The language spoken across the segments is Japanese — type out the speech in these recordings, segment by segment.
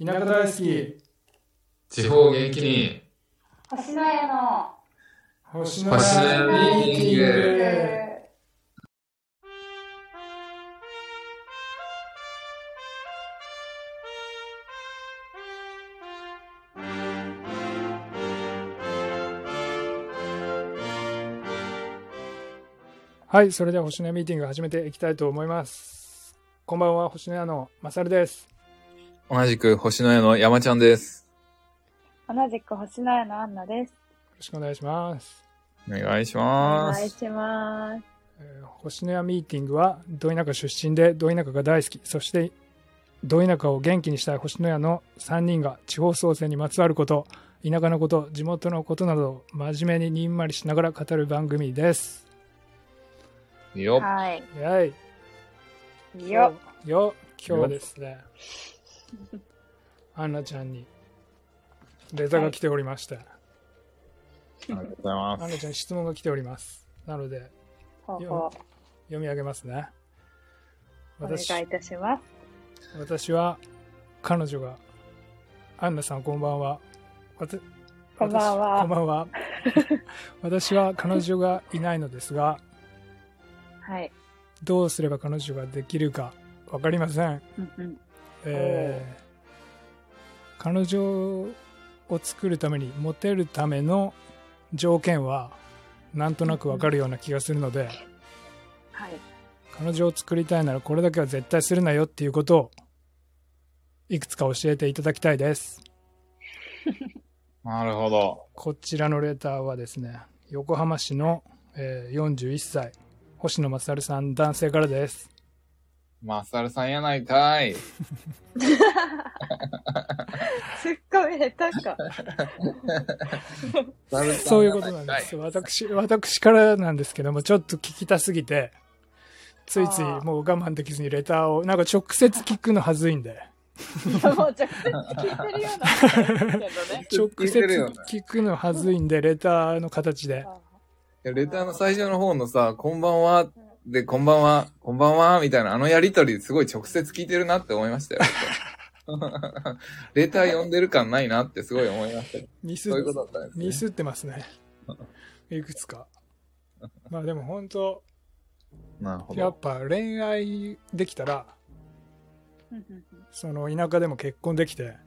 田舎大好き。地方元気に。星の家の星の家ミーティングはい、それでは星の家ミーティング始めていきたいと思います。こんばんは、星の家のまさるです。同じく星の家の山ちゃんです。同じく星の家のアンナです。よろしくお願いします。お願いしおます。願いします。えー星の家ミーティングは、ど田舎出身でど田舎が大好き、そして、ど田舎を元気にしたい星の家の3人が地方創生にまつわること、田舎のこと、地元のことなどを真面目ににんまりしながら語る番組です。よっ。はい。やい。よよ、今日はですね、アンナちゃんにレターが来ておりまして、ありがとうございまアンナちゃんに質問が来ております。なので、読み上げますね。う。お願私いいたします。私は彼女が、アンナさんこんばんは。こんばんは私こんばんは。私は 彼女がいないのですが、はい。どうすれば彼女ができるかわかりません。うんうん。えー彼女を作るためにモテるための条件はなんとなくわかるような気がするのではい。彼女を作りたいならこれだけは絶対するなよっていうことをいくつか教えていただきたいです なるほど。こちらのレターはですね横浜市の、えー41歳星野勝さん男性からですマサルさんやないかい。すっごい下手か。そういうことなんです。私、私からなんですけども、ちょっと聞きたすぎて、ついついもう我慢できずにレターを、なんか直接聞くのはずいんで、いやもう直接聞いてるような。直接聞くのはずいんで、レターの形で。レターの最初の方のさ、こんばんは、で、こんばんは、こんばんは、みたいな、あのやりとりすごい直接聞いてるなって思いましたよ。レター読んでる感ないなってすごい思いましたよ。ミスそういうことだったんですね。ミスってますね。いくつか。まあでも本当、なるほど。やっぱ恋愛できたら、うんうんうんその田舎でも結婚できて、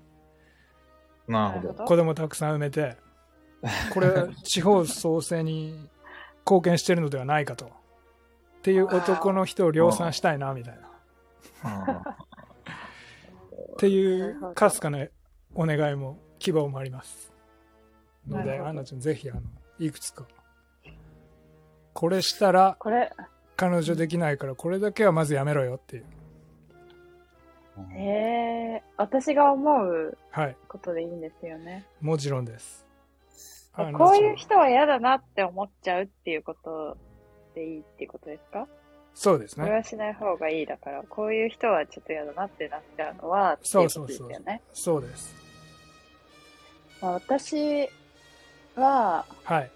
なるほど。ど子供たくさん産めて、これ、地方創生に貢献してるのではないかと。っていう男の人を量産したいな、みたいな。っていう、かすかなお願いも、希望もあります。ので、アンナちゃん、ぜひ、あの、いくつか。これしたら、彼女できないから、これだけはまずやめろよっていう。えー、私が思うはい。ことでいいんですよね。もちろんです。こういう人は嫌だなって思っちゃうっていうことでいいっていうことですか？そうですね。これはしない方がいいだから、こういう人はちょっと嫌だなってなっちゃうのは、そうそうそう。そうです。まあ、私は、はい。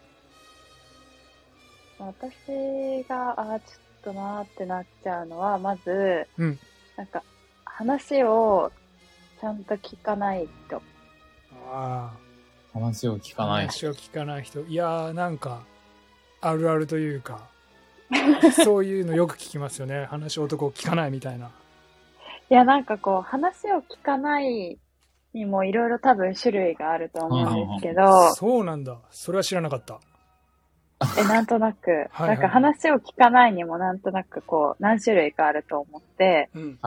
私が、あーちょっとなーってなっちゃうのは、まず、うんなんか、話をちゃんと聞かない人。ああ。話を聞かない。話を聞かない人いやーなんかあるあるというかそういうのよく聞きますよね。話男を聞かないみたいな。いや、なんかこう、話を聞かないにもいろいろ多分種類があると思うんですけど、そうなんだ。それは知らなかった。え、なんとなく、はいはい。なんか話を聞かないにもなんとなくこう、何種類かあると思って、うん。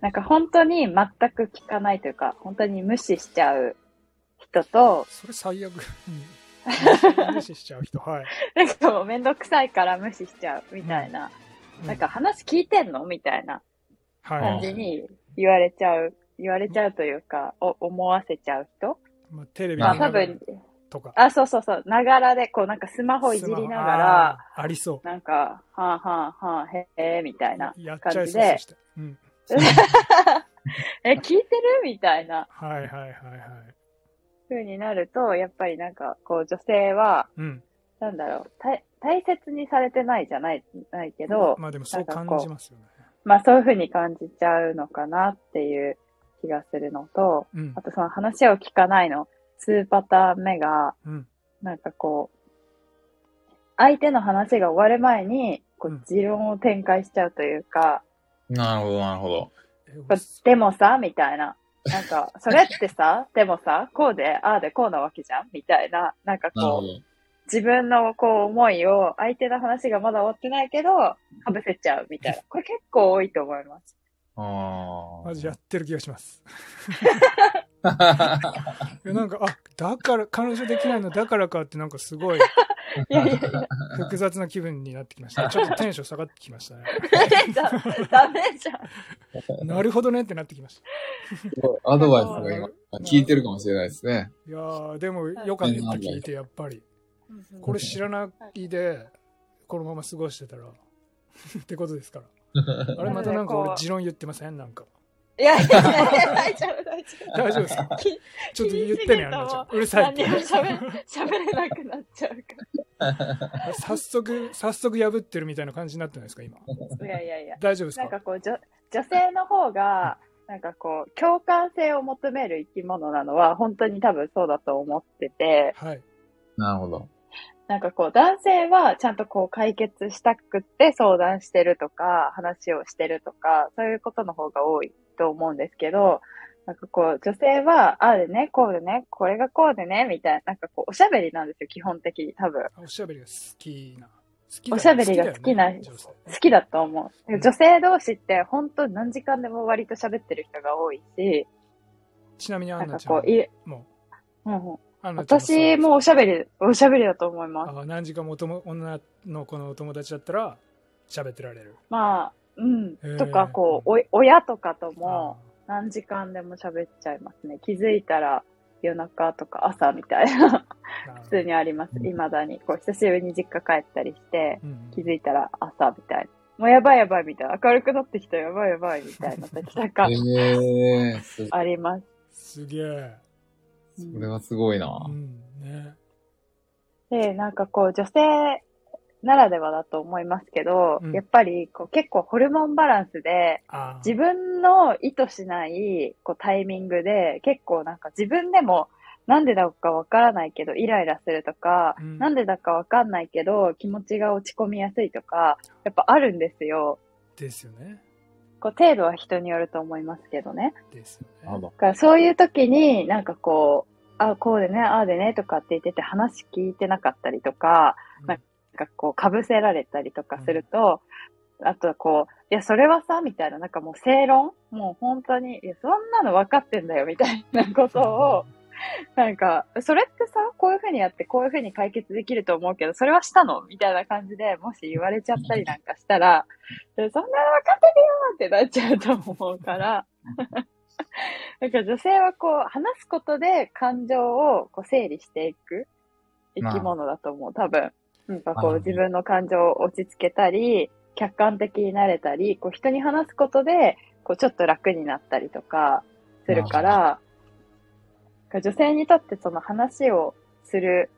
なんか本当に全く聞かないというか、本当に無視しちゃう人と、それ最悪、うん、無視しちゃう人はい。なんかもうめんどくさいから無視しちゃうみたいな、うん。なんか話聞いてんのみたいなはい、感じに言われちゃう、言われちゃうというか、お思わせちゃう人？まあ、テレビまあ多分、とか。あ、そうそうそう、ながらで、こうなんかスマホいじりながら、ありそなんか、はあはあはあ、へえ、みたいうな感じで。え、聞いてる？みたいな。はいはいはいはい風になると、やっぱりなんか、こう女性は、うんなんだろう、大大切にされてないじゃない、ないけど、まあでもそう感じますよねまあそういう風に感じちゃうのかなっていう気がするのと、うんあ。とその話を聞かないの、2パターン目が、うん。なんかこう、相手の話が終わる前に、こうんう、持論を展開しちゃうというか、なるほど、なるほど。えでもさ、みたいな。なんか、それってさ、でもさ、こうで、ああでこうなわけじゃんみたいな。なんかこう。自分のこう思いを、相手の話がまだ終わってないけど、かぶせちゃうみたいな。これ結構多いと思います。あマジやってる気がします。あ。いやなんか、あ、だから、彼女できないのだからかってなんかすごい 複雑な気分になってきました。ちょっとテンション下がってきましたね。だダメじゃん。なるほどねってなってきましすごいアドバイスが今、聞いてるかもしれないですね。た。いやー、でもよかった聞いて、やっぱり。これ知らないで、このまま過ごしてたら、ってことですから。あれまたなんか俺持論言ってません？なんか。いやいやいや、大丈夫、大丈夫。大丈夫ですか？きちょっと言ってね、アンナちゃん。うるさいって何。も喋れなくなっちゃうか 早速、早速破ってるみたいな感じになってないですか、今？ら。いやいやいや。大丈夫ですか？なんかこう、女女性の方が、なんかこう、共感性を求める生き物なのは、本当に多分そうだと思ってて、はい。なるほど。なんかこう、男性はちゃんとこう解決したくって相談してるとか、話をしてるとか、そういうことの方が多いと思うんですけど、なんかこう、女性は、ああでね、こうでね、これがこうでね、みたいな、なんかこう、おしゃべりなんですよ、基本的に、多分。おしゃべりが好きな。好きおしゃべりが好きな好だよね好きだと思う。うん女性同士って、本当何時間でも割と喋ってる人が多いし、ちなみにアンナちゃんかこう、いもうん私もおしゃべり、おしゃべりだと思います。あ何時間もおとも女の子のお友達だったら喋ってられる。まあ、うん。とか、こう、おい親とかともあ何時間でも喋っちゃいますね。気づいたら夜中とか朝みたいな、普通にあります。うん未だに。こう、久しぶりに実家帰ったりして、うん気づいたら朝みたいな。もうやばいやばいみたいな。明るくなってきたやばいやばいみたいな時とか あります。すげえ。うんそれはすごいなう。ん、ね。で、なんかこう、女性ならではだと思いますけど、うんやっぱりこう結構ホルモンバランスで、自分の意図しないこうタイミングで、結構なんか自分でもなんでだかわからないけどイライラするとか、うんなんでだかわかんないけど気持ちが落ち込みやすいとか、やっぱあるんですよ。ですよね。こう程度は人によると思いますけどね。ですよね。からそういう時になんかこう、あ、こうでね、ああでねとかって言ってて話聞いてなかったりとか、なんなんかこう、かぶせられたりとかすると、あとはこう、いや、それはさ、みたいな、なんかもう正論もう本当に、いや、そんなの分かってんだよ、みたいなことを、なんか、それってさ、こういう風にやって、こういう風に解決できると思うけど、それはしたのみたいな感じで、もし言われちゃったりなんかしたら、そんなの分かってるよってなっちゃうと思うから、なんか女性はこう、話すことで感情をこう整理していく生き物だと思う、多分。なんかこう、自分の感情を落ち着けたり、客観的になれたり、こう、人に話すことで、こう、ちょっと楽になったりとか、するから、女性にとってその話をする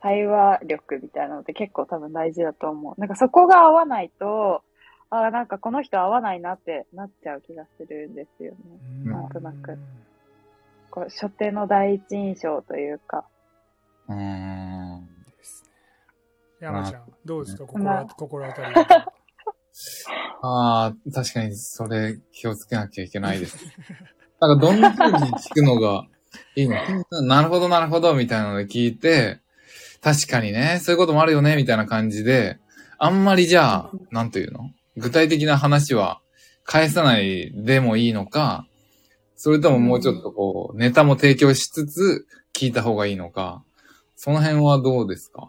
対話力みたいなのって結構多分大事だと思う。なんかそこが合わないと、ああ、なんかこの人合わないなってなっちゃう気がするんですよね。うんなんとなくこう初手の第一印象というか。うーん。ですね。山ちゃん、どうですか？心まあ当心当たり。あ あ、確かにそれ気をつけなきゃいけないです。なんかどんな風に聞くのがいいのなるほどなるほどみたいなので聞いて、確かにね、そういうこともあるよねみたいな感じで、あんまりじゃあ、なんというの？具体的な話は返さないでもいいのか、それとももうちょっとこう、ネタも提供しつつ聞いた方がいいのか、その辺はどうですか？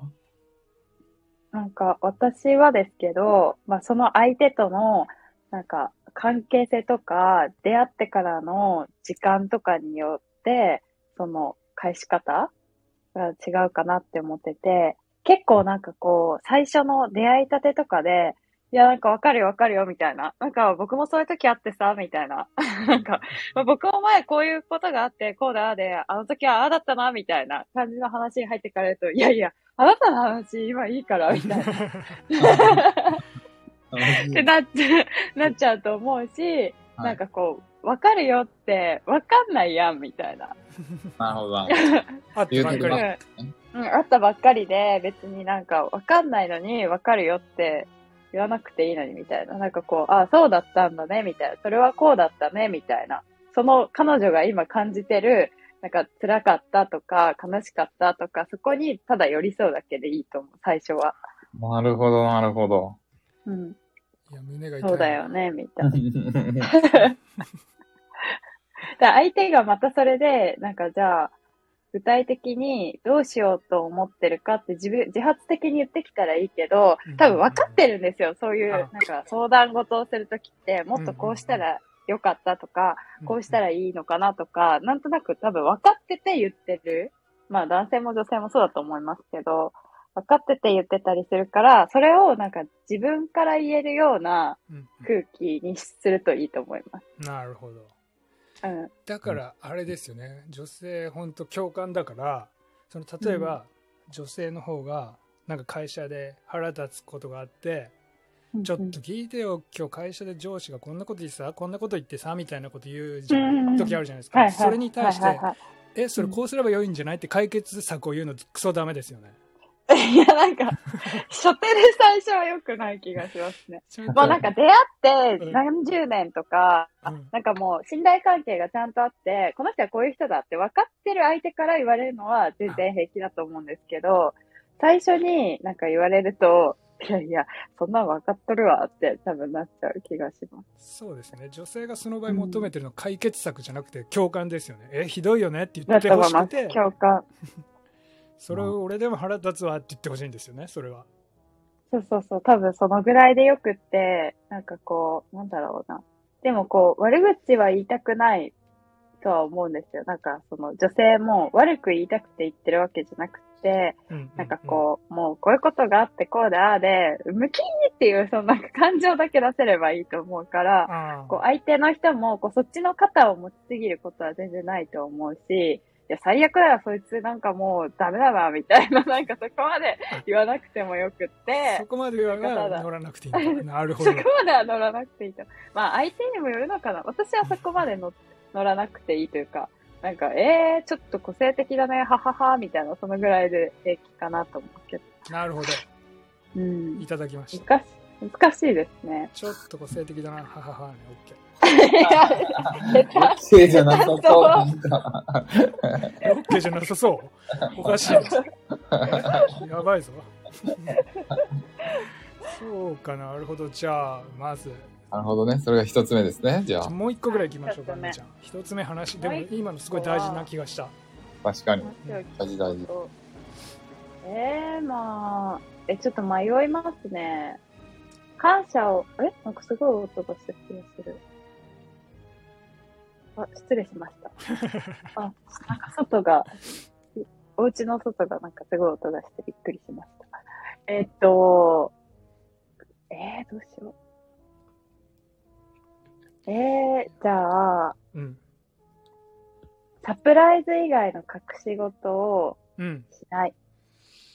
なんか私はですけど、まあその相手とのなんか関係性とか出会ってからの時間とかによって、その返し方が違うかなって思ってて、結構なんかこう、最初の出会いたてとかで、いや、なんかわかるよわかるよみたいな。なんか僕もそういう時あってさ、みたいな。なんか、まあ僕も前こういうことがあって、こうだで、あの時はああだったな、みたいな感じの話に入ってからと、いやいや、あなたの話今いいから、みたいな。ってなっちゃう、なっちゃうと思うし、はいなんかこう、わかるよって、わかんないやん、みたいな。なるほどな。あってばっかり言うてる。うん、あったばっかりで、別になんかわかんないのに、わかるよって言わなくていいのに、みたいな。なんかこう、あそうだったんだね、みたいな。それはこうだったね、みたいな。その彼女が今感じてる、なんか辛かったとか、悲しかったとか、そこにただ寄り添うだけでいいと思う、最初は。なるほど、なるほど。うん、いや、胸が痛い。そうだよね、みたいな。で相手がまたそれで、なんかじゃあ、具体的にどうしようと思ってるかって自分、自発的に言ってきたらいいけどうん、多分分かってるんですよ。そういう、あなんか相談事をするときって、もっとこうしたらよかったとか、こうしたらいいのかなとか、なんとなく多分分かってて言ってる。まあ男性も女性もそうだと思いますけど、分かってて言ってたりするから、それをなんか自分から言えるようなうんうん空気にするといいと思います。なるほど。うん。だから、あれですよね。女性、本当共感だから、その、例えば、女性の方が、なんか会社で腹立つことがあって、ちょっと聞いてよ、今日会社で上司がこんなこと言ってさ、こんなこと言ってさ、みたいなこと言う時あるじゃないですか。それに対してえ、それこうすればよいんじゃない？って解決策を言うのクソダメですよね。いや、なんか、初手で最初は良くない気がしますね。もうなんか出会ってうん何十年とか、うんなんかもう信頼関係がちゃんとあって、この人はこういう人だって分かってる相手から言われるのは全然平気だと思うんですけど、最初になんか言われると、いやいや、そんなん分かっとるわって多分なっちゃう気がします。そうですね。女性がその場合求めてるのは解決策じゃなくて共感ですよね。え、ひどいよねって言だって。ほしくて、共感。それを俺でも腹立つわって言ってほしいんですよね、それは。そうそうそう、多分そのぐらいでよくって、なんかこう、なんだろうな。でもこう、悪口は言いたくないとは思うんですよ。なんかその女性も悪く言いたくて言ってるわけじゃなくて、うんなんかこう、もうこういうことがあってこうでああで、ムキーっていうそのなんか感情だけ出せればいいと思うから、こう相手の人もこうそっちの肩を持ちすぎることは全然ないと思うし、いや、最悪だよ、そいつなんかもうダメだな、みたいな、なんかそこまで言わなくてもよくって、そこまで言わな乗らなくていい。なるほどそ。こまでは乗らなくていいと。まあ相手にもよるのかな。私はそこまで乗乗らなくていいというか、なんか、えー、ちょっと個性的だね、ははは、みたいな、そのぐらいで平気かなと思うけど。なるほど。うんい。ただきました。難しい、難しいですね。ちょっと個性的だな、はははね、オッケじゃなさそう。なんかー。オッケーじゃなさそう。おかしいな。やばいぞ。そうかな、なるほど。じゃあ、まず、なるほどね。それが一つ目ですね。じゃあ、もう一個ぐらい行きましょうか、一つ目みーちゃん。一つ目話、でも今のすごい大事な気がした。確かに。大大事大事。えー、まあ、え、ちょっと迷いますね。感謝を、え？なんかすごい音がした気がする。あ、失礼しました。あ、なんか外が、お家の外がなんかすごい音がしてびっくりしました。えっと、えー、どうしよう。えー、じゃあ、うん。サプライズ以外の隠し事をうん。しない。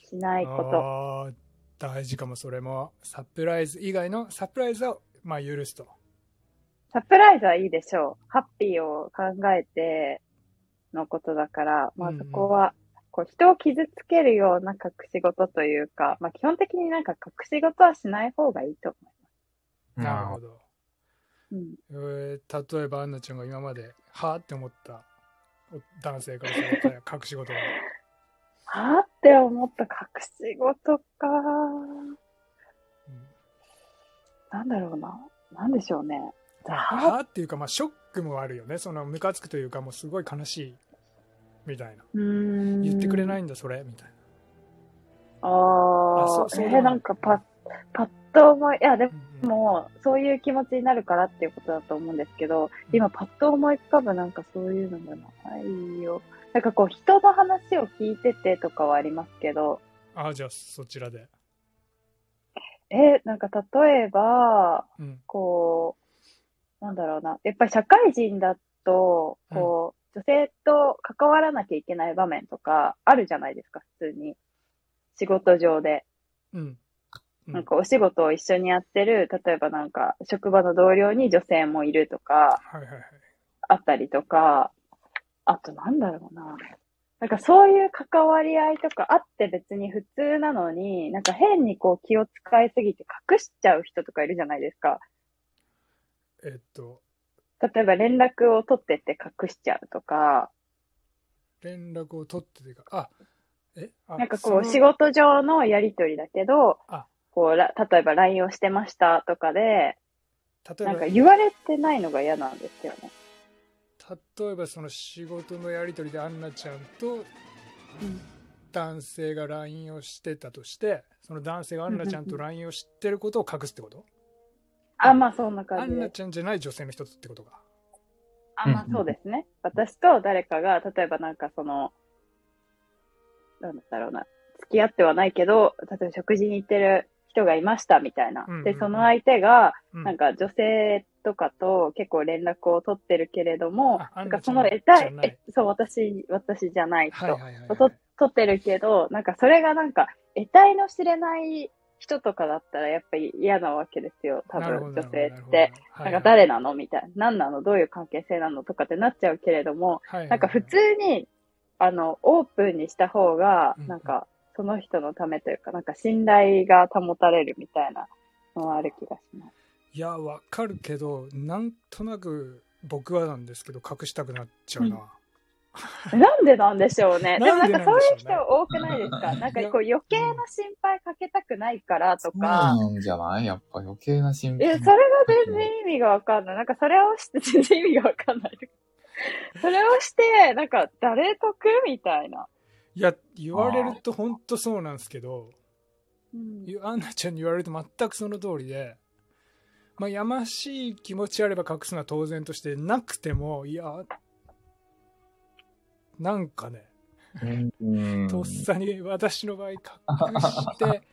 しないこと。大事かも、それも。サプライズ以外のサプライズを、まあ、許すと。サプライズはいいでしょう。ハッピーを考えてのことだから、まあそこは、こう人を傷つけるような隠し事というか、まあ基本的になんか隠し事はしない方がいいとなるほど。思う。えー例えば、アンナちゃんが今まで、はぁって思ったお男性からされた隠し事は。はぁって思った隠し事か。うんなんだろうな。なんでしょうね。はぁっていうか、まあ、ショックもあるよね。その、ムカつくというか、もうすごい悲しい、みたいな。言ってくれないいんだ、それ、みたいあああそうそえーなんかパッ、パッと思い、いや、でな。うんも、そういう気持ちになるからっていうことだと思うんですけど、今パッと思い浮かぶなんかそういうのがないよ。なんかこう人の話を聞いててとかはありますけど、ああ、じゃあ、そちらで。え、なんか例えば、うん。こう、なんだろうな。やっぱり社会人だと、こう、女性と関わらなきゃいけない場面とかあるじゃないですか、普通に。仕事上で。うん。うんなんかお仕事を一緒にやってる、例えばなんか職場の同僚に女性もいるとか、はいはいはい。あったりとか、あとなんだろうな。なんかそういう関わり合いとかあって別に普通なのに、なんか変にこう気を使いすぎて隠しちゃう人とかいるじゃないですか。えっと、例えば連絡を取ってって隠しちゃうとか、連絡を取っててか、あ、えあなんかこう仕事上のやりとりだけどあ、こうら例えば LINE をしてましたとかで、例えばなんか言われてないのが嫌なんですよね。例えばその仕事のやり取りでアンナちゃんと男性が LINE をしてたとしてその男性がアンナちゃんと LINE を知ってることを隠すってこと？あ、まあそんなア感じ。で。ンナちゃんじゃない女性の人ってことか。あ、まあそうですね。私と誰かが、例えばなんかその、なんだろうな、付き合ってはないけど、例えば食事に行ってる人がいましたみたいな。うんうんうん。で、その相手が、うん。なんか女性とかと結構連絡を取ってるけれども、なんかその得たいい、えそう、私、私じゃない人、取ってるけど、なんかそれがなんか、得体の知れない人とかだったらやっぱり嫌なわけですよ、多分女性って。はないんか誰なの？みたいな。何なの？どういう関係性なの？とかってなっちゃうけれども、なんか普通に、あの、オープンにした方がうん、なんか、その人のためというか、なんか信頼が保たれるみたいなのはある気がします。いやわかるけどなんとなく僕はなんですけど隠したくなっちゃうな、なんでなんでしょうね。でもなんかそういう人多くないですか？なんかこう余計な心配かけたくないからとそうか。なんじゃない？やっぱ余計な心え、配。それが全然意味がわかんない。なんかそれをして全然意味がわかんない。それをして、なんか誰得みたいな。いや言われると本当そうなんですけどうんアンナちゃんに言われると全くその通りで、まあ、やましい気持ちあれば隠すのは当然としてなくてもいやなんかねうんとっさに私の場合隠して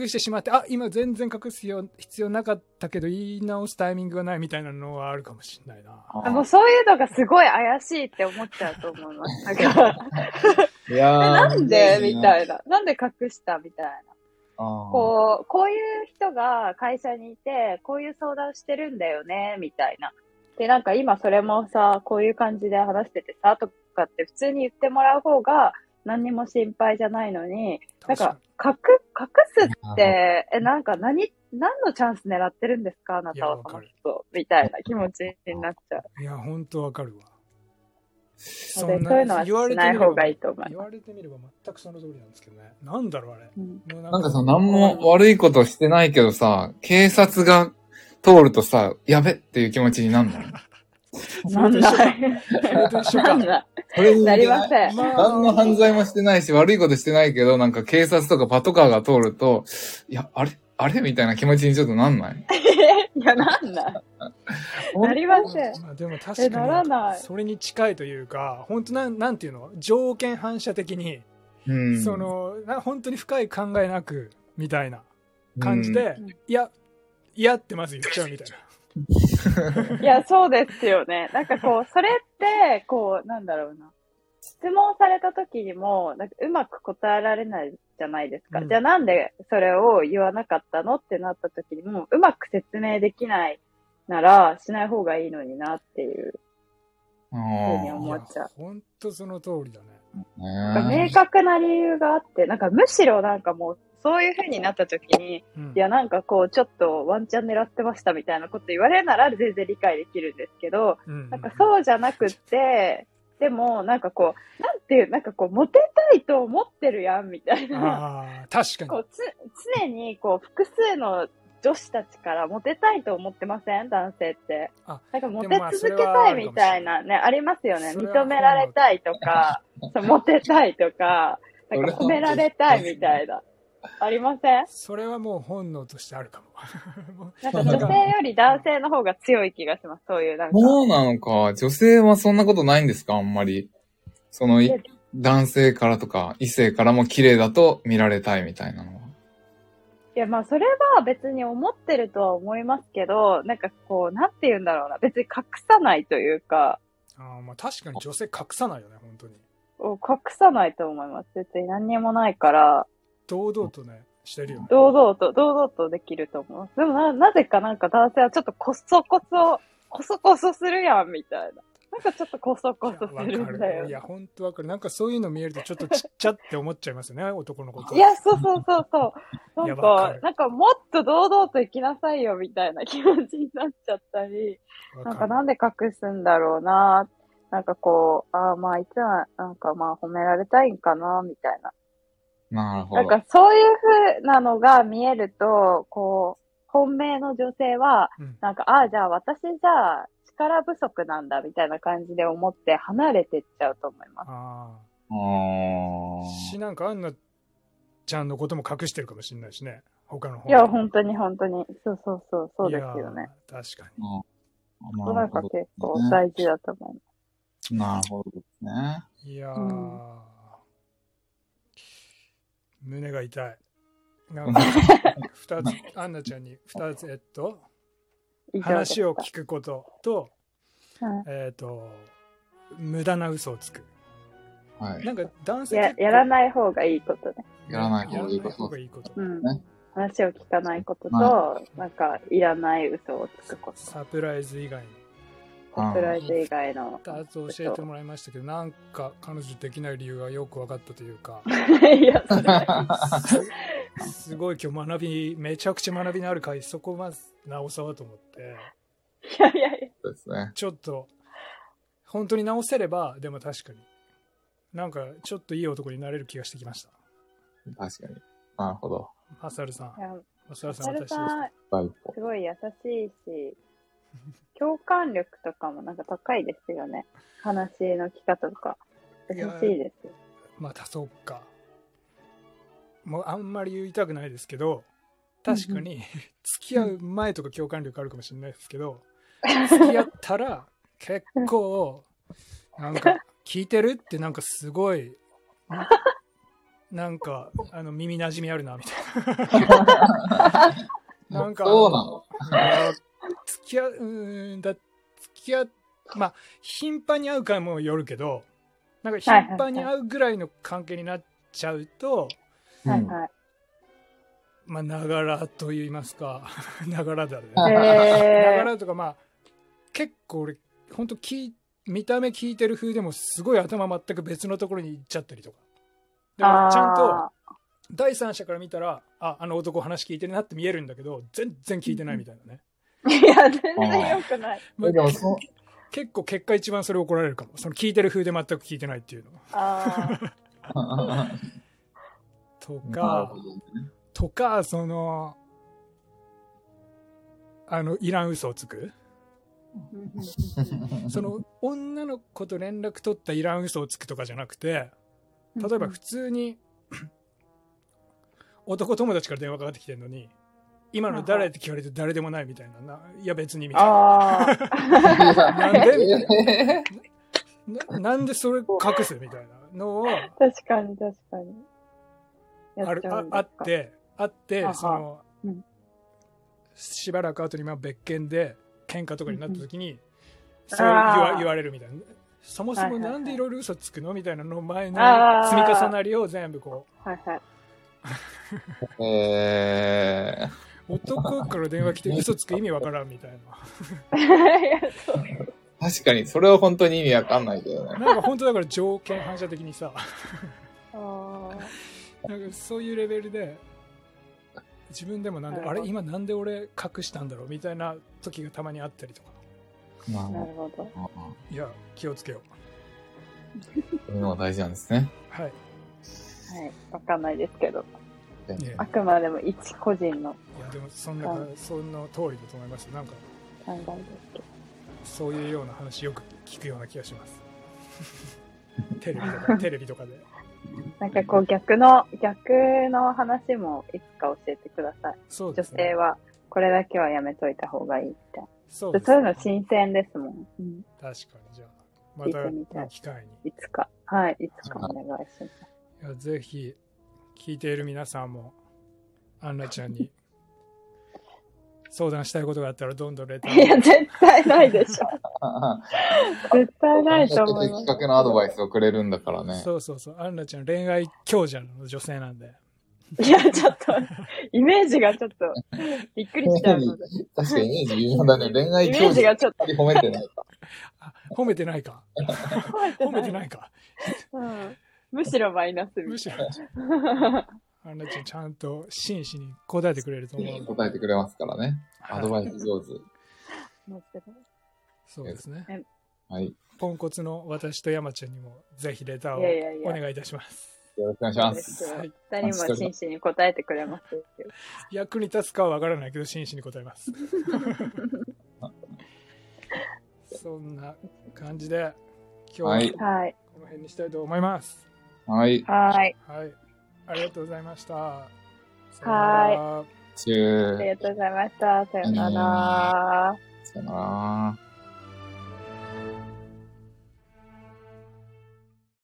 隠してしまってあ今全然隠すよ必要なかったけど言い直すタイミングがないみたいなのはあるかもしれないなあもうそういうのがすごい怪しいって思っちゃうと思います。なんか、いやーえなんで？みいたいな。なんで隠した？みたいな。な。こう、こういう人が会社にいて、こういう相談してるんだよね、みたいな。で、なんか今それもさ、こういう感じで話しててさ、とかって普通に言ってもらう方が何にも心配じゃないのに、なんか、隠、隠すって、え、なんか何、何のチャンス狙ってるんですか？あないたはその人。みたいな気持ちになっちゃう。いや本当わかるわ。そそういうのはしない方がいいと思います言われてみれば全くその通りなんですけどね。なんだろうあれ。うん。なんかさ、何も悪いことしてないけどさ、警察が通るとさ、やべっていう気持ちになるの。なんない。なんない。それにな似てないりません。まあ何の犯罪もしてないし、悪いことしてないけど、なんか警察とかパトカーが通ると、いや、あれ？あれ？みたいな気持ちにちょっとなんない？いや、なんない。なりません。まあ、でもえ確ならないかにそれに近いというか本当なんなんていうの？条件反射的に、うん。そのな本当に深い考えなくみたいな感じで、うんいやいやってまず言っちゃうみたいな。いや、そうですよね。なんかこう、それって、こう、なんだろうな。質問された時にも、なんかうまく答えられないじゃないですか。うんじゃあなんでそれを言わなかったのってなった時にも、うまく説明できないなら、しない方がいいのになっていうあふうに思っちゃう。本当その通りだね。明確な理由があって、なんかむしろなんかもう、そういう風になった時に、うんいや、なんかこう、ちょっとワンチャン狙ってましたみたいなこと言われるなら全然理解できるんですけど、うんなんかそうじゃなくって、でも、なんかこう、なんていう、なんかこう、モテたいと思ってるやん、みたいな。確かにこうつ常に、こう、複数の女子たちからモテたいと思ってません？男性ってあ。なんかモでテ続けたいみたいなね、ありますよね。認められたいとか、そうモテたいとか、なんか褒められたいみたいな。ありません？それはもう本能としてあるかも なんか女性より男性の方が強い気がします。そういうなんか。そうなのか。女性はそんなことないんですか？あんまり。その、男性からとか、異性からも綺麗だと見られたいみたいなのは。いや、まあ、それは別に思ってるとは思いますけど、なんかこう、なんて言うんだろうな。別に隠さないというか、あーまあ確かに女性隠さないよね本当に隠さないと思います。別に何にもないから、堂々とねしてるよね堂々と、堂々とできると思います。でもな、なぜかなんか男性はちょっとこそこそ、こそこそするやん、みたいな。なんかちょっとコソコソすわるんだよ。い。や、本当わかる。なんかそういうの見えるとちょっとちっちゃって思っちゃいますよね、男のこと。いや、そうそうそうそう。ないんかかる、なんかもっと堂々と生きなさいよみたいな気持ちになっちゃったり、なんかなんで隠すんだろうな。なんかこう、ああ、まあいつはなんかまあ褒められたいんかな、みたいな。なるほど。なんかそういう風なのが見えると、こう、本命の女性は、うんなんか、ああ、じゃあ私じゃあ力不足なんだみたいな感じで思って離れてっちゃうと思います。ああし、なんかアンナちゃんのことも隠してるかもしれないしね。他の方いや、本当に本当に。そうそうそう、そうですよね。。確かうんそれがなるほど結構大事だと思います。なるほどですね。に。いやー、うん胸が痛い。なんか 二つ、アンナちゃんに二つ、えっと、話を聞くことと、はいえっと、無駄な嘘をつく。はい。なんか男性ややらない方がいいことね。やらないやらない方方がいいこと。がいいこと。うんね。話を聞かないことと、はなんか、いらない嘘をつくこと。サプライズ以外にサプライズ以外の。2つ教えてもらいましたけど、なんか彼女できない理由がよく分かったというか、いや、それすすごい今日学び、めちゃくちゃ学びのある回、そこまず直そうと思って、いやいやいや。そうですね。ちょっと、本当に直せれば、でも確かに、なんかちょっといい男になれる気がしてきました。確かに。なるほど。マサルさんい、やマサルさん私です。すごい優しいし、共感力とかもなんか高いですよね。話の聞き方とか。優しいですよ。またそうか。もうあんまり言いたくないですけど、確かに付き合う前とか共感力あるかもしれないですけど、付き合ったら結構、なんか聞いてるってなんかすごい、なんかあの耳馴染みあるなみたいな。なんか、そうなの？付き合う、うーんだ、付き合う、まあ、頻繁に会うかもよるけど、なんか頻繁に会うぐらいの関係になっちゃうと、うんはいはい。まあ、ながらと言いますか、ながらだね。あながえー、らとか、まあ、結構俺、本当聞い見た目聞いてる風でも、すごい頭全く別のところに行っちゃったりとか。でもちゃんとあ第三者から見たら、あ、あの男話聞いてるなって見えるんだけど、全然聞いてないみたいなね。ーいや、全然良くない。まあえでもそ、結構結果一番それ怒られるかも。その聞いてる風で全く聞いてないっていうの。ああ。とかねとか、その、あの、いらん嘘をつく。その、女の子と連絡取ったいらん嘘をつくとかじゃなくて、例えば普通に、男友達から電話かかってきてるのに、今の誰って聞かれて誰でもないみたいな。ないや別にみたいな。なんでみたいえな。ななんでそれ隠すみたいなのを、確かに確かに。やあるああって、あってその、うんしばらく後にまあ別件で喧嘩とかになった時に、んそう言わ言われるみたいな。そもそもなんでいろいろ嘘つくのみたいなの前の積み重なりを全部こはいはい。ーえう、男から電話来て嘘つく意味わからんみたいな。確かに、それは本当に意味わかんないけどね。なんか本当だから条件反射的にさ、あなんかそういうレベルで、自分でもなんで、あれ今なんで俺隠したんだろうみたいな時がたまにあったりとか。まあ、なるほど。あ、いや、気をつけよう。そういうのが大事なんですね。はい。はい。わかんないですけど。ねあくまでも一個人のでもそんな、はそんな通りだと思いますなんか。そういうような話よく聞くような気がします テレビとかテレビとかでなんかこう逆の、逆の話もいつか教えてください。ね性はこれだけはやめといた方がいいって。そうですそういうの新鮮ですもん。うん、確かにじゃあまた機会にいつか。はい。いつかお願いします。いやぜひ聞いている皆さんもアンナちゃんに相談したいことがあったらどんどんレタいや、ー絶対ないでしょ。絶対ないと思います。的確なアドバイスをくれるんだからね。そうそうそうアンナちゃん恋愛強者の女性なんでいや、ちょっと、イメージがちょっと、びっくりしちゃうので。確かにイメージ微妙だね。恋愛イメ教授ージがちょっと、褒めてないか。あ 褒めてないか。褒めてないい。か。うん。むしろマイナスみむしろ、たアンナちゃんちゃんと真摯に答えてくれると思う。答えてくれますからね。アドバはいイス上手。そうですね。はい。ポンコツの私と山ちゃんにもぜひレターをお願いいたします。よろしくお願いします。二人も真摯に答えてくれますよ。役に立つかはわからないけど真摯に答えます。そんな感じで今はい日ははい。この辺にしたいと思います。はい。はい。はい。ありがとうございました。ははい。ありがとうございました。さよなら。さよなら。